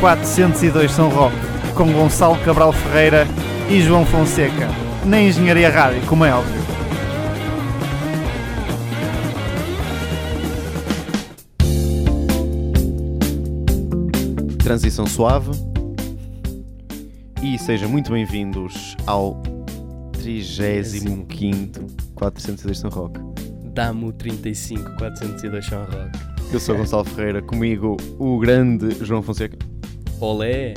402 São Roque, com Gonçalo Cabral Ferreira e João Fonseca, na Engenharia Rádio, como é óbvio. Transição suave. E sejam muito bem-vindos ao 35 402 São Roque. Damo 35 402 São Roque. Eu sou Gonçalo Ferreira, comigo o grande João Fonseca Olé!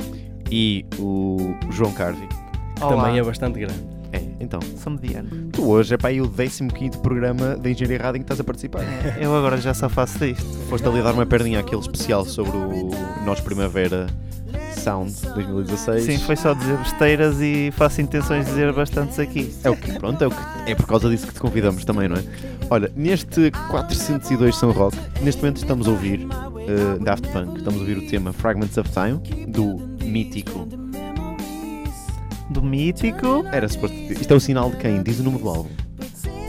e o João Carvi. Que também é bastante grande. É, então, Sou mediano. tu hoje é para aí o 15 programa da Engenharia Rádio em que estás a participar. É, Eu agora já só faço disto. Foste ali dar uma perninha àquele especial sobre o Nós Primavera Sound 2016. Sim, foi só dizer besteiras e faço intenções de dizer bastantes aqui. É o que, pronto, é, o que, é por causa disso que te convidamos também, não é? Olha, neste 402 São Roque, neste momento estamos a ouvir uh, Daft Punk, estamos a ouvir o tema Fragments of Time, do mítico. Do mítico. Era suposto. Isto é o sinal de quem? Diz o número do álbum.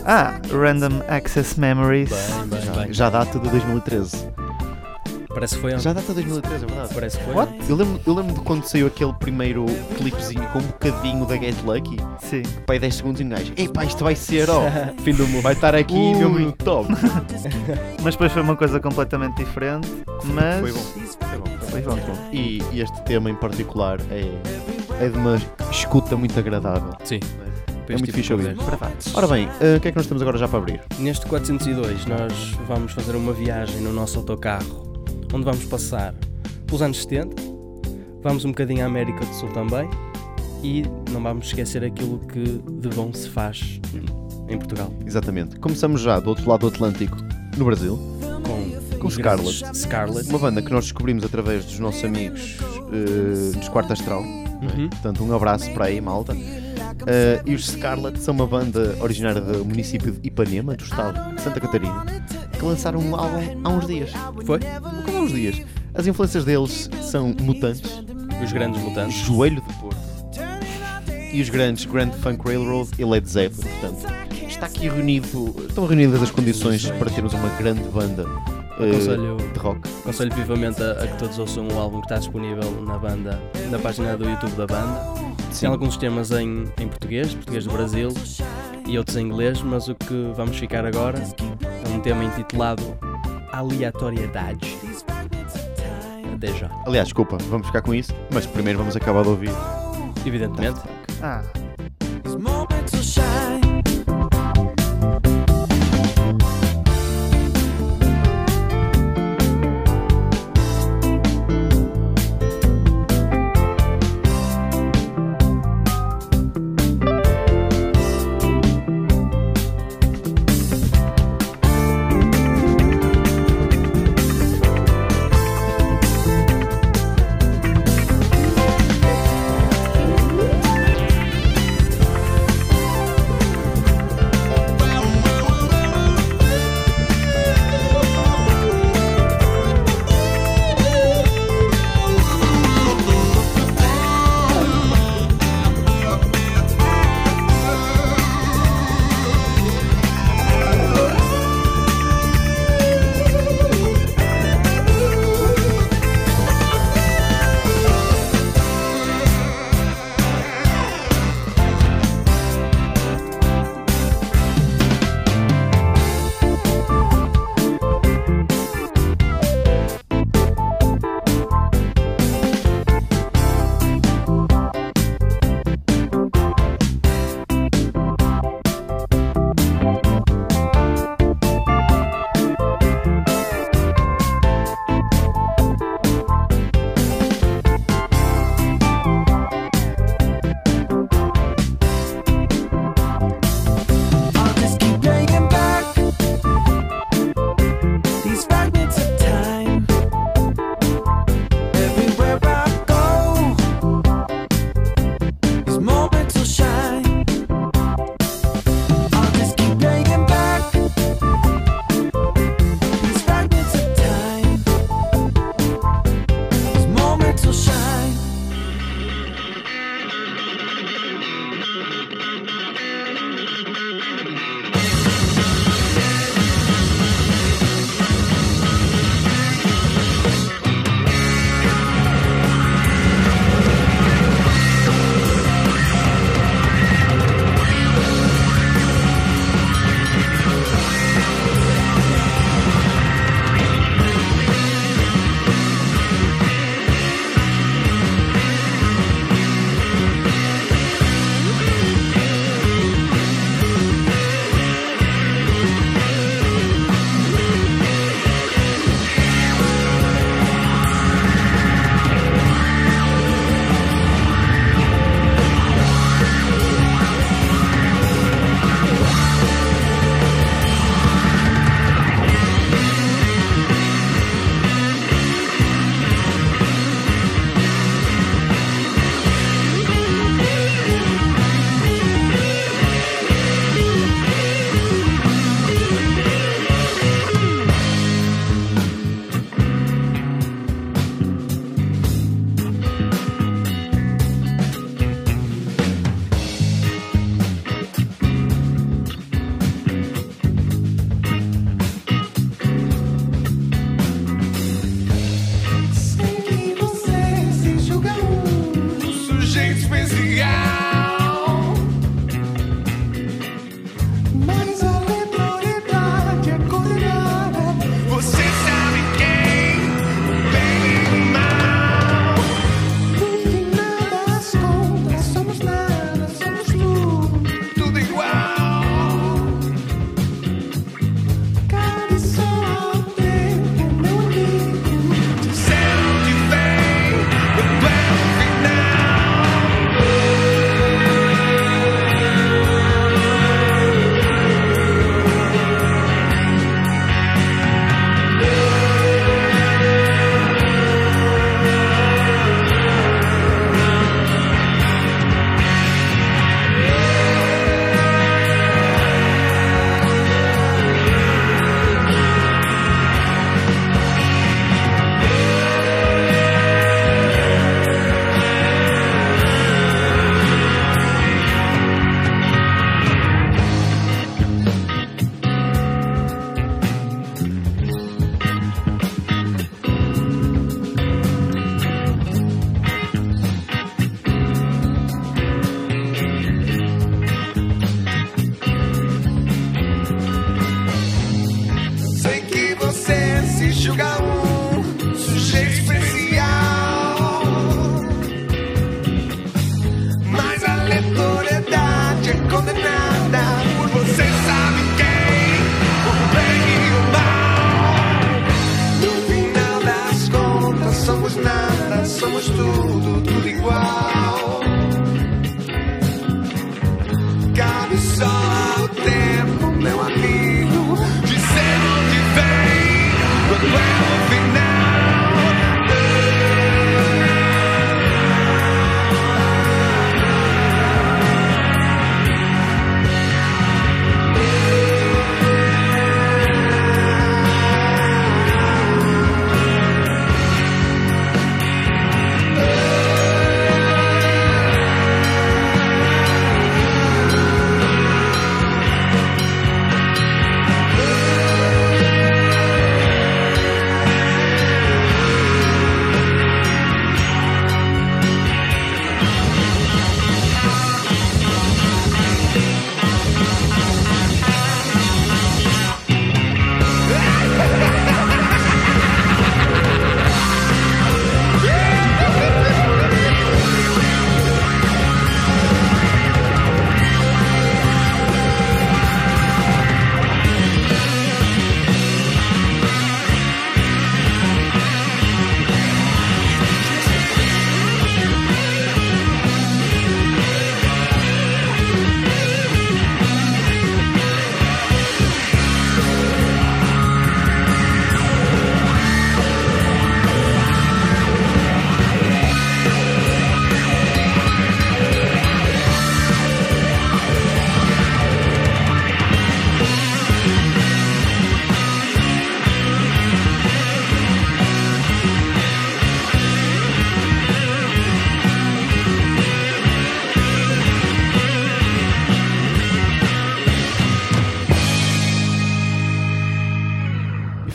Ah, Random Access Memories. Bem, bem, Já, bem. já data de 2013. Parece que foi ontem. Já data de 2013, é verdade. Parece que foi What? Eu lembro, eu lembro de quando saiu aquele primeiro clipezinho com um bocadinho da Get Lucky, Sim. pai 10 segundos e um gajo, epá, isto vai ser, ó, Fim do mundo. vai estar aqui Ui. mesmo no top. Mas depois foi uma coisa completamente diferente. Mas. Foi bom. Foi bom. Foi bom. Muito bom. E, e este tema em particular é, é de uma escuta muito agradável. Sim. É muito fixe ouvir. Ora bem, eh, o que é que nós temos agora já para abrir? Neste 402 nós vamos fazer uma viagem no nosso autocarro, onde vamos passar pelos anos 70, vamos um bocadinho à América do Sul também e não vamos esquecer aquilo que de bom se faz em Portugal. Exatamente. Começamos já do outro lado do Atlântico, no Brasil, Com, Com Scarlet. Scarlet. uma banda que nós descobrimos através dos nossos amigos eh, dos Quarto Astral. Uhum. Portanto, um abraço para aí, malta. Eh, e os Scarlet são uma banda originária do município de Ipanema, do estado de Santa Catarina, que lançaram um álbum há uns dias. Foi? Como há uns dias. As influências deles são Mutantes, Os grandes mutantes. Joelho de Porto e os grandes Grand Funk Railroad e Led Zeppelin. Portanto, está aqui reunido, estão reunidas as condições para termos uma grande banda eh, Aconselho, de rock. aconselho vivamente a, a que todos ouçam o álbum que está disponível na banda, na página do YouTube da banda. Tem alguns temas em, em português, português do Brasil, e outros em inglês, mas o que vamos ficar agora é um tema intitulado Aleatoriedade. Até já. Aliás, desculpa, vamos ficar com isso, mas primeiro vamos acabar de ouvir. Evidentemente, Ah,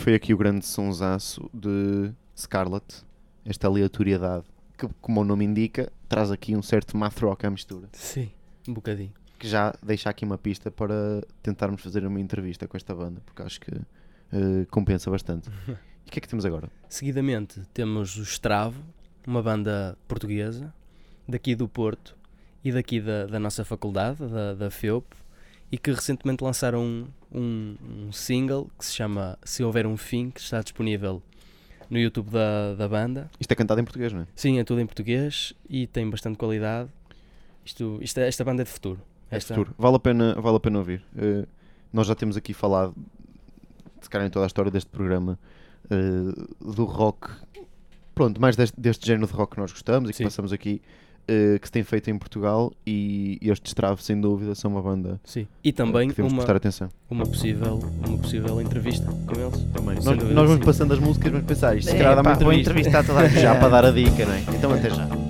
foi aqui o grande sonsaço de Scarlet, esta aleatoriedade, que, como o nome indica, traz aqui um certo math rock à mistura, Sim, um bocadinho. que já deixa aqui uma pista para tentarmos fazer uma entrevista com esta banda, porque acho que eh, compensa bastante. E o que é que temos agora? Seguidamente temos o Estravo, uma banda portuguesa, daqui do Porto e daqui da, da nossa faculdade, da, da FEUP, e que recentemente lançaram um, um, um single que se chama Se Houver um Fim, que está disponível no YouTube da, da banda. Isto é cantado em português, não é? Sim, é tudo em português e tem bastante qualidade. Isto, isto é- esta banda é de futuro. Esta, Futuro. Vale a pena, vale a pena ouvir. Eh, nós já temos aqui falado, se calhar em toda a história deste programa, eh, do rock, pronto, mais deste, deste género de rock que nós gostamos e que Sim. passamos aqui, eh, que se tem feito em Portugal e, e estes Trave, sem dúvida, são uma banda Sim. E também que uma, prestar atenção. uma, possível, uma possível entrevista com eles. Também. Nós, nós vamos sim. passando as músicas, vamos pensar isto, se calhar dá uma vou entrevista. entrevistar toda a gente. Já para dar a dica, não é? Então até já.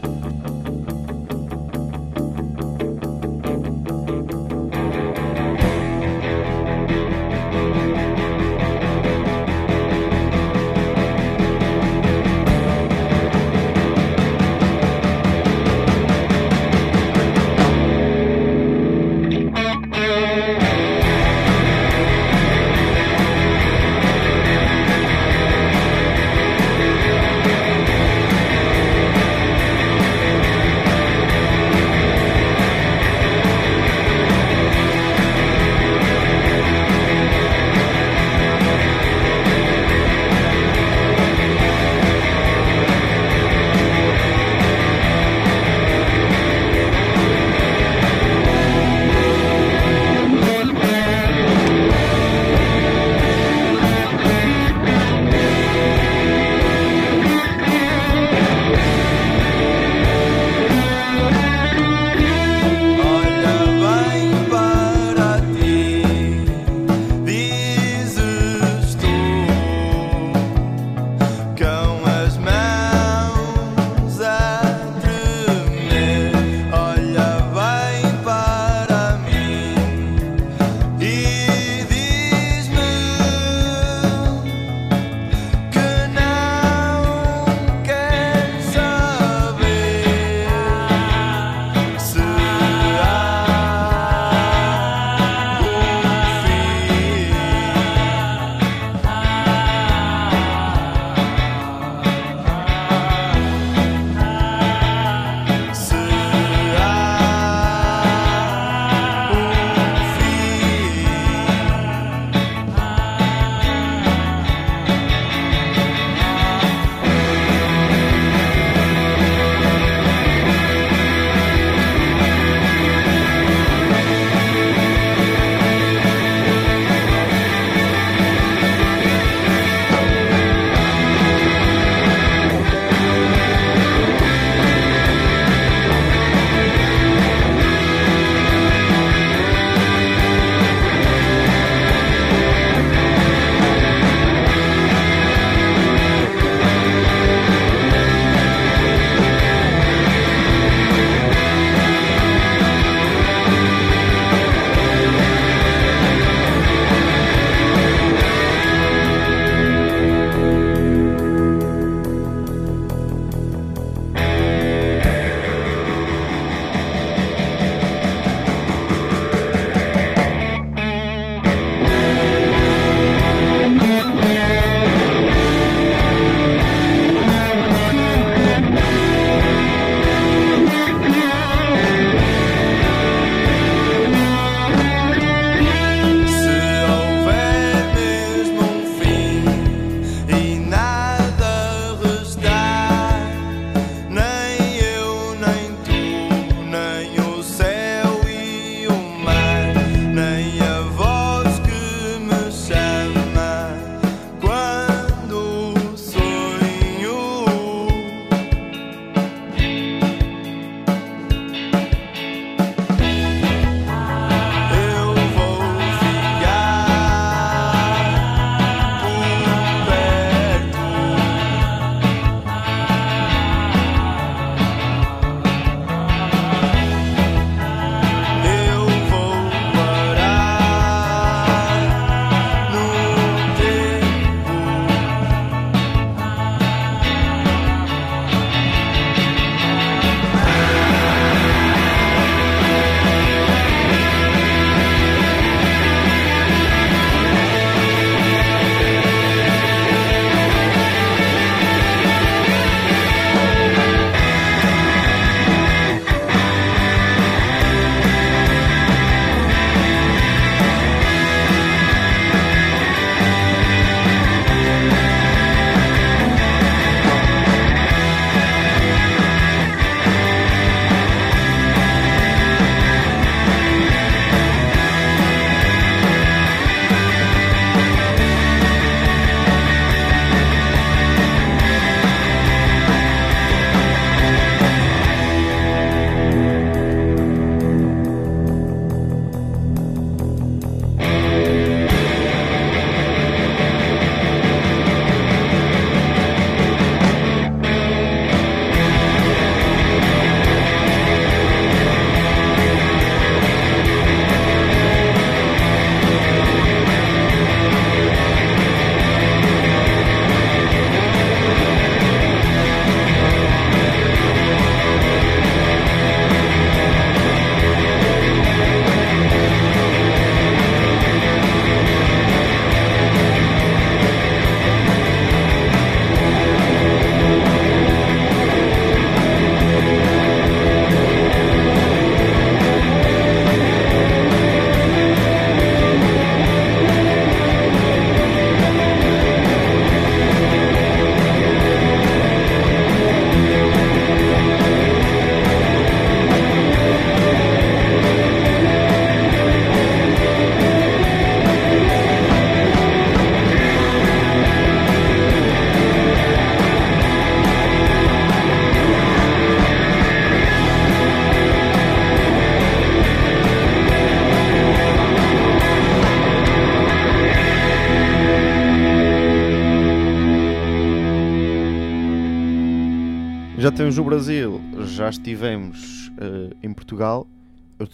Já temos no Brasil, já estivemos eh, em Portugal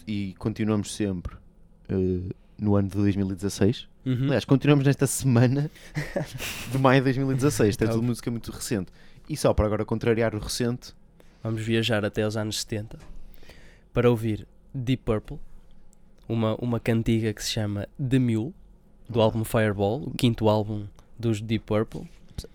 e continuamos sempre eh, no ano de 2016. Uhum. Aliás, continuamos nesta semana de maio de 2016. Isto é tudo música muito recente. E só para agora contrariar o recente, Vamos viajar até aos anos 70 para ouvir Deep Purple, uma, uma cantiga que se chama The Mule, do álbum Fireball, o quinto álbum dos Deep Purple.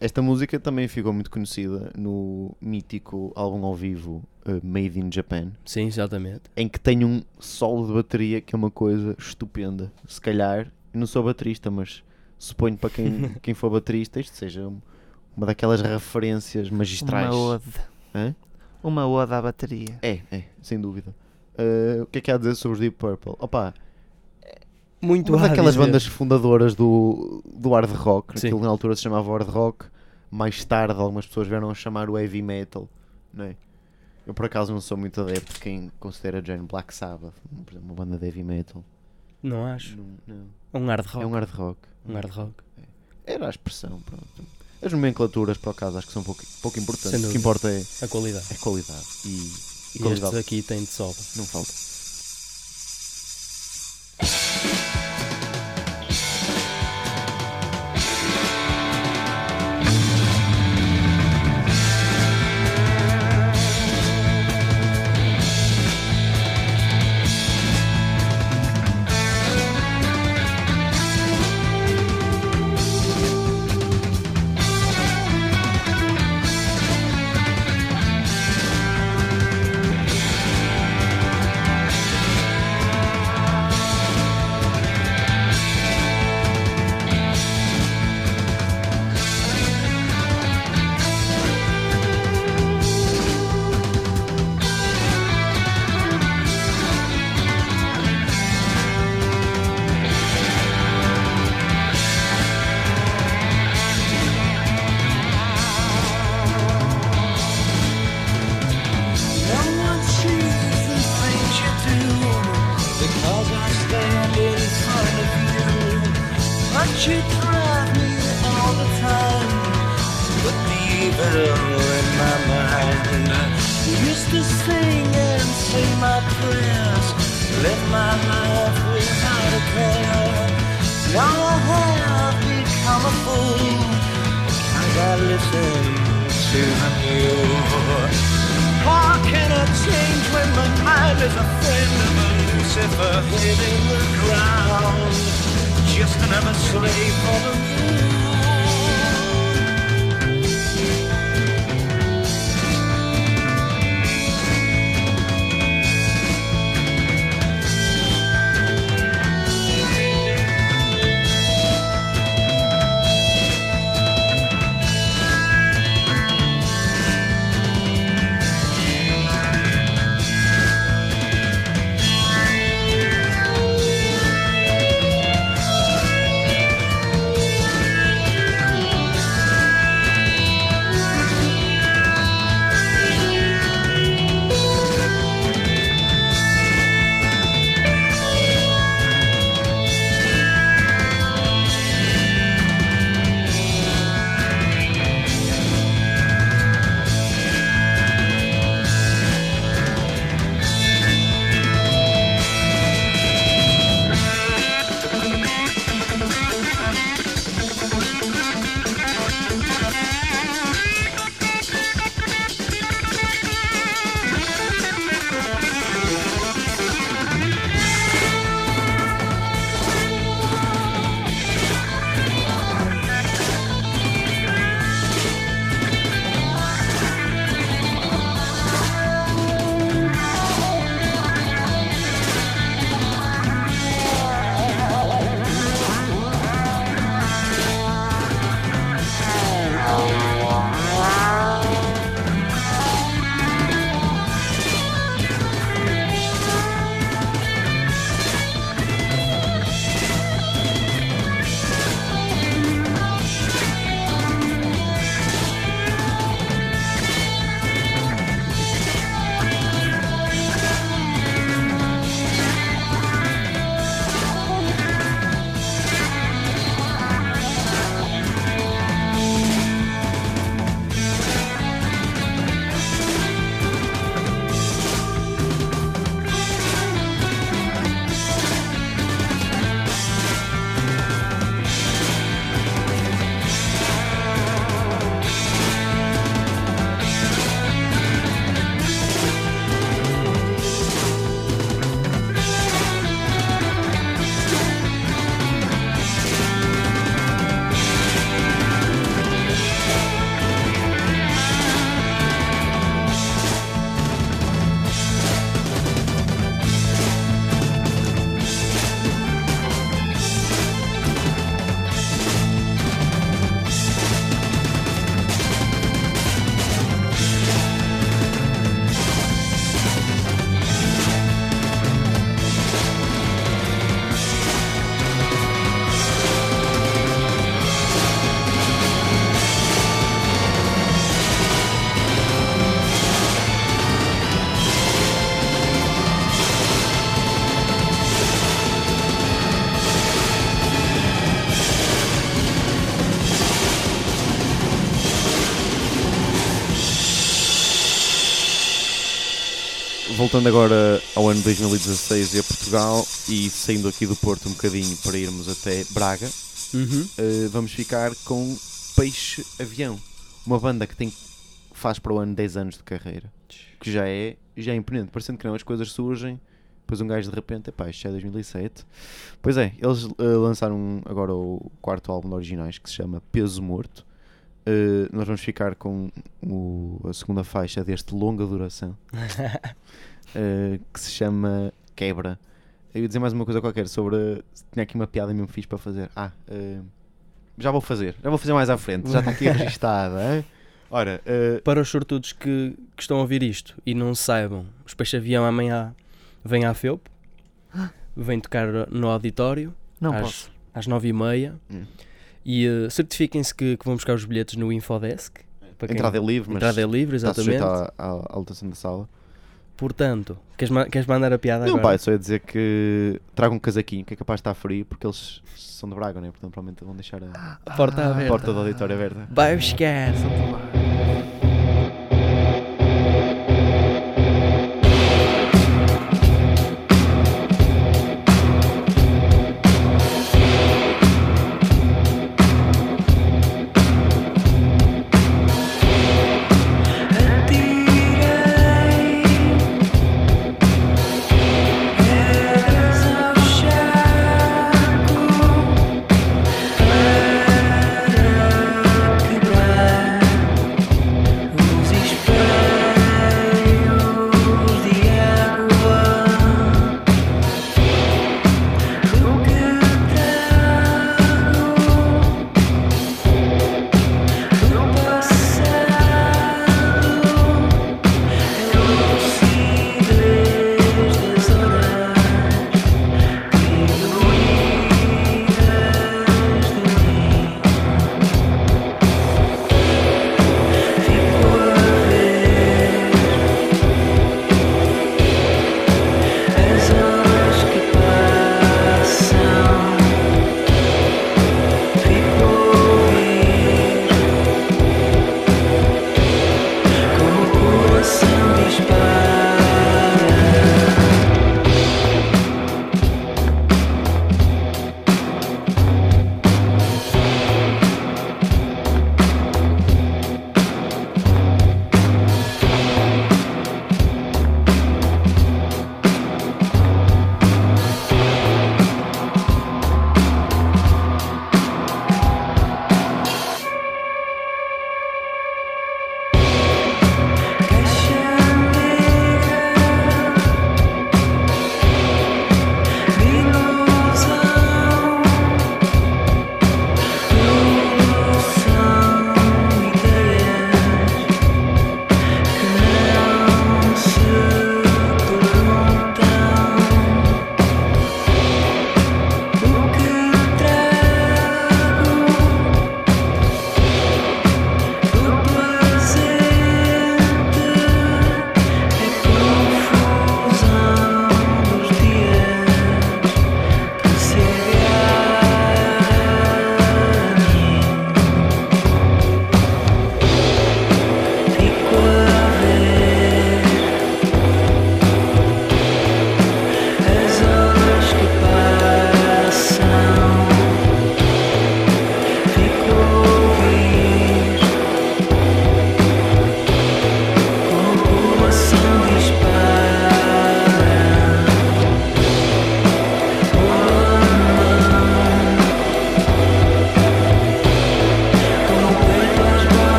Esta música também ficou muito conhecida no mítico álbum ao vivo eh, Made in Japan, Sim, exatamente. em que tem um solo de bateria que é uma coisa estupenda. Se calhar, não sou baterista, mas suponho para quem, quem for baterista isto seja um- uma daquelas referências magistrais. Uma ode. Hã? Uma ode à bateria. É, é, sem dúvida. Eh, o que é que há a dizer sobre os Deep Purple? Opa, Muito uma a daquelas bandas fundadoras do, do hard rock, Sim. aquilo na altura se chamava hard rock, mais tarde algumas pessoas vieram a chamar o heavy metal, não é? Eu por acaso não sou muito adepto de quem considera Jane Black Sabbath, por exemplo, uma banda de heavy metal. Não acho. Não, não. É um hard rock. É um hard rock. Um hard rock. Era a expressão, pronto. As nomenclaturas, por acaso, acho que são pouco, pouco importantes. O que importa é, A qualidade. é qualidade. E, e qualidade aqui têm de sobra. não falta. But you drive me all the time. In my mind. Used to sing and say my prayers. My care. Now I have become a fool. I listen to the news. How can I change when my mind is a friend of a Lucifer hid in the ground? Just another slave for the moon. Voltando agora ao ano 2016 e a Portugal e saindo aqui do Porto um bocadinho para irmos até Braga, Uhum. eh, vamos ficar com Peixe Avião, uma banda que tem faz para o ano 10 anos de carreira, que já é, já é imponente, parecendo que não, as coisas surgem, depois um gajo de repente, epá, isto já é 2007. Pois é, eles eh, lançaram agora o quarto álbum de originais que se chama Peso Morto. Eh, nós vamos ficar com o- a segunda faixa deste longa duração eh, que se chama Quebra. Eu ia dizer mais uma coisa qualquer sobre. Tinha aqui uma piada mesmo fixe para fazer. Ah, eh, já vou fazer, já vou fazer mais à frente, já está aqui registada. hein? Ora, eh, Para os sortudos que, que estão a ouvir isto e não saibam, os Peixe Avião amanhã vêm à FEUP, vêm tocar no auditório Não às, posso. às 9h30 Hum. e eh, certifiquem-se que, que vão buscar os bilhetes no Infodesk. Para entrada é livre, mas entrada é livre, está sujeito exatamente. à, à, à lotação da sala. Portanto, queres, ma- queres mandar a piada Não, agora? pai, só ia dizer que tragam um casaquinho que é capaz de estar frio porque eles são de Braga, né? Portanto, provavelmente vão deixar a, A porta Ah, a aberta. porta do auditório aberta. Vai buscar. As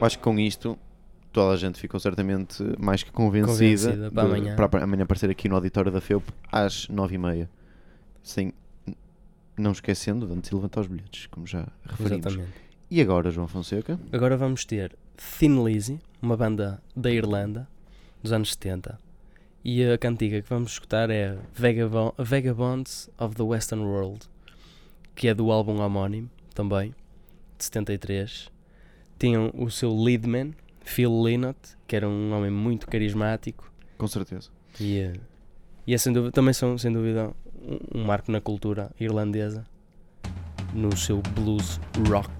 Acho que com isto toda a gente ficou certamente mais que convencida, Convencida para de- amanhã. para amanhã aparecer aqui no auditório da FEUP às 9h30. Sem, não esquecendo de antes de levantar os bilhetes, como já referimos. Exatamente. E agora, João Fonseca? Agora vamos ter Thin Lizzy, uma banda da Irlanda, dos anos 70. E a cantiga que vamos escutar é Vagabond, Vagabonds of the Western World, que é do álbum homónimo, também, de 73. Tinham o seu leadman, Phil Lynott, que era um homem muito carismático. Com certeza. E, eh, e é sem dúvida, também são, sem dúvida, um, um marco na cultura irlandesa, no seu blues rock.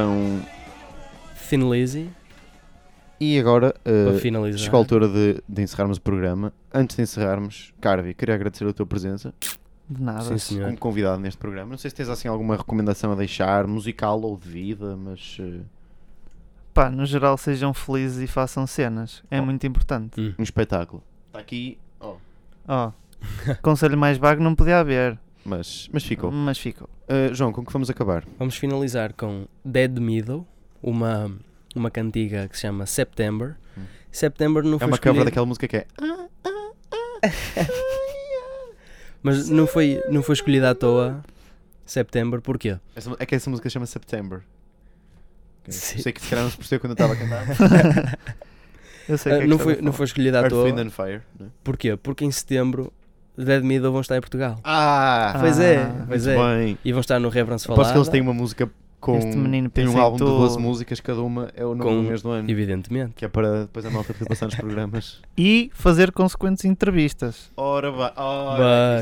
Então Thin Lizzy, E agora uh, chegou a altura de, de encerrarmos o programa. Antes de encerrarmos, Carvi, queria agradecer a tua presença De nada. Sim, senhor. como convidado neste programa. Não sei se tens assim alguma recomendação a deixar, musical ou de vida, mas uh, Pá, no geral sejam felizes e façam cenas. É Oh. muito importante. Hum. um espetáculo. Está aqui, oh, Ó, conselho mais vago não podia haver, mas, mas ficou. mas ficou. Uh, João, com que vamos acabar? Vamos finalizar com Dead Meadow, uma, uma cantiga que se chama September. Hum. September não É foi uma cover daquela música que é. mas não foi, não foi escolhida à toa September, porquê? Essa- é que essa música chama September. Sei que se calhar não se percebeu quando eu estava a cantar. Eu sei que é que não, foi, não foi escolhida à toa, Fire. né? porquê? Porque em setembro Dead Meadow vão estar em Portugal. Ah, Pois é, Ah, pois muito é. bem. E vão estar no Reverence Aposto Falada. que eles têm uma música com. Este menino tem um álbum de 12 tudo. músicas, cada uma é o nome Com- do mês do ano. Evidentemente. Que é para depois a malta passar nos programas. E fazer consequentes entrevistas. Ora, vai.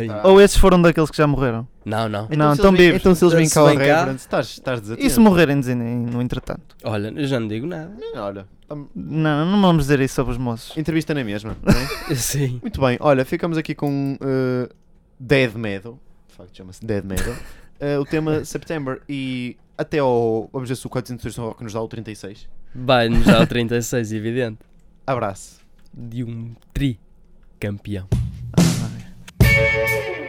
Vai. Ou esses foram daqueles que já morreram. Não, não. Não, se então eles vêm- vives. Então se eles vêm cá ao vem cá- Reverend, estás, estás desatento. E se morrerem dizem no entretanto? Olha, eu já não digo nada. Olha, Não, não vamos dizer isso sobre os moços. entrevista na mesma. não é? Sim. Muito bem, olha, ficamos aqui com uh, Dead Meadow. De facto, chama-se Dead Meadow. Uh, o tema September. E até ao. Vamos ver se o 400 São Roque nos dá o 36. Vai-nos dar o 36, evidente. Abraço. De um tri campeão. Ai.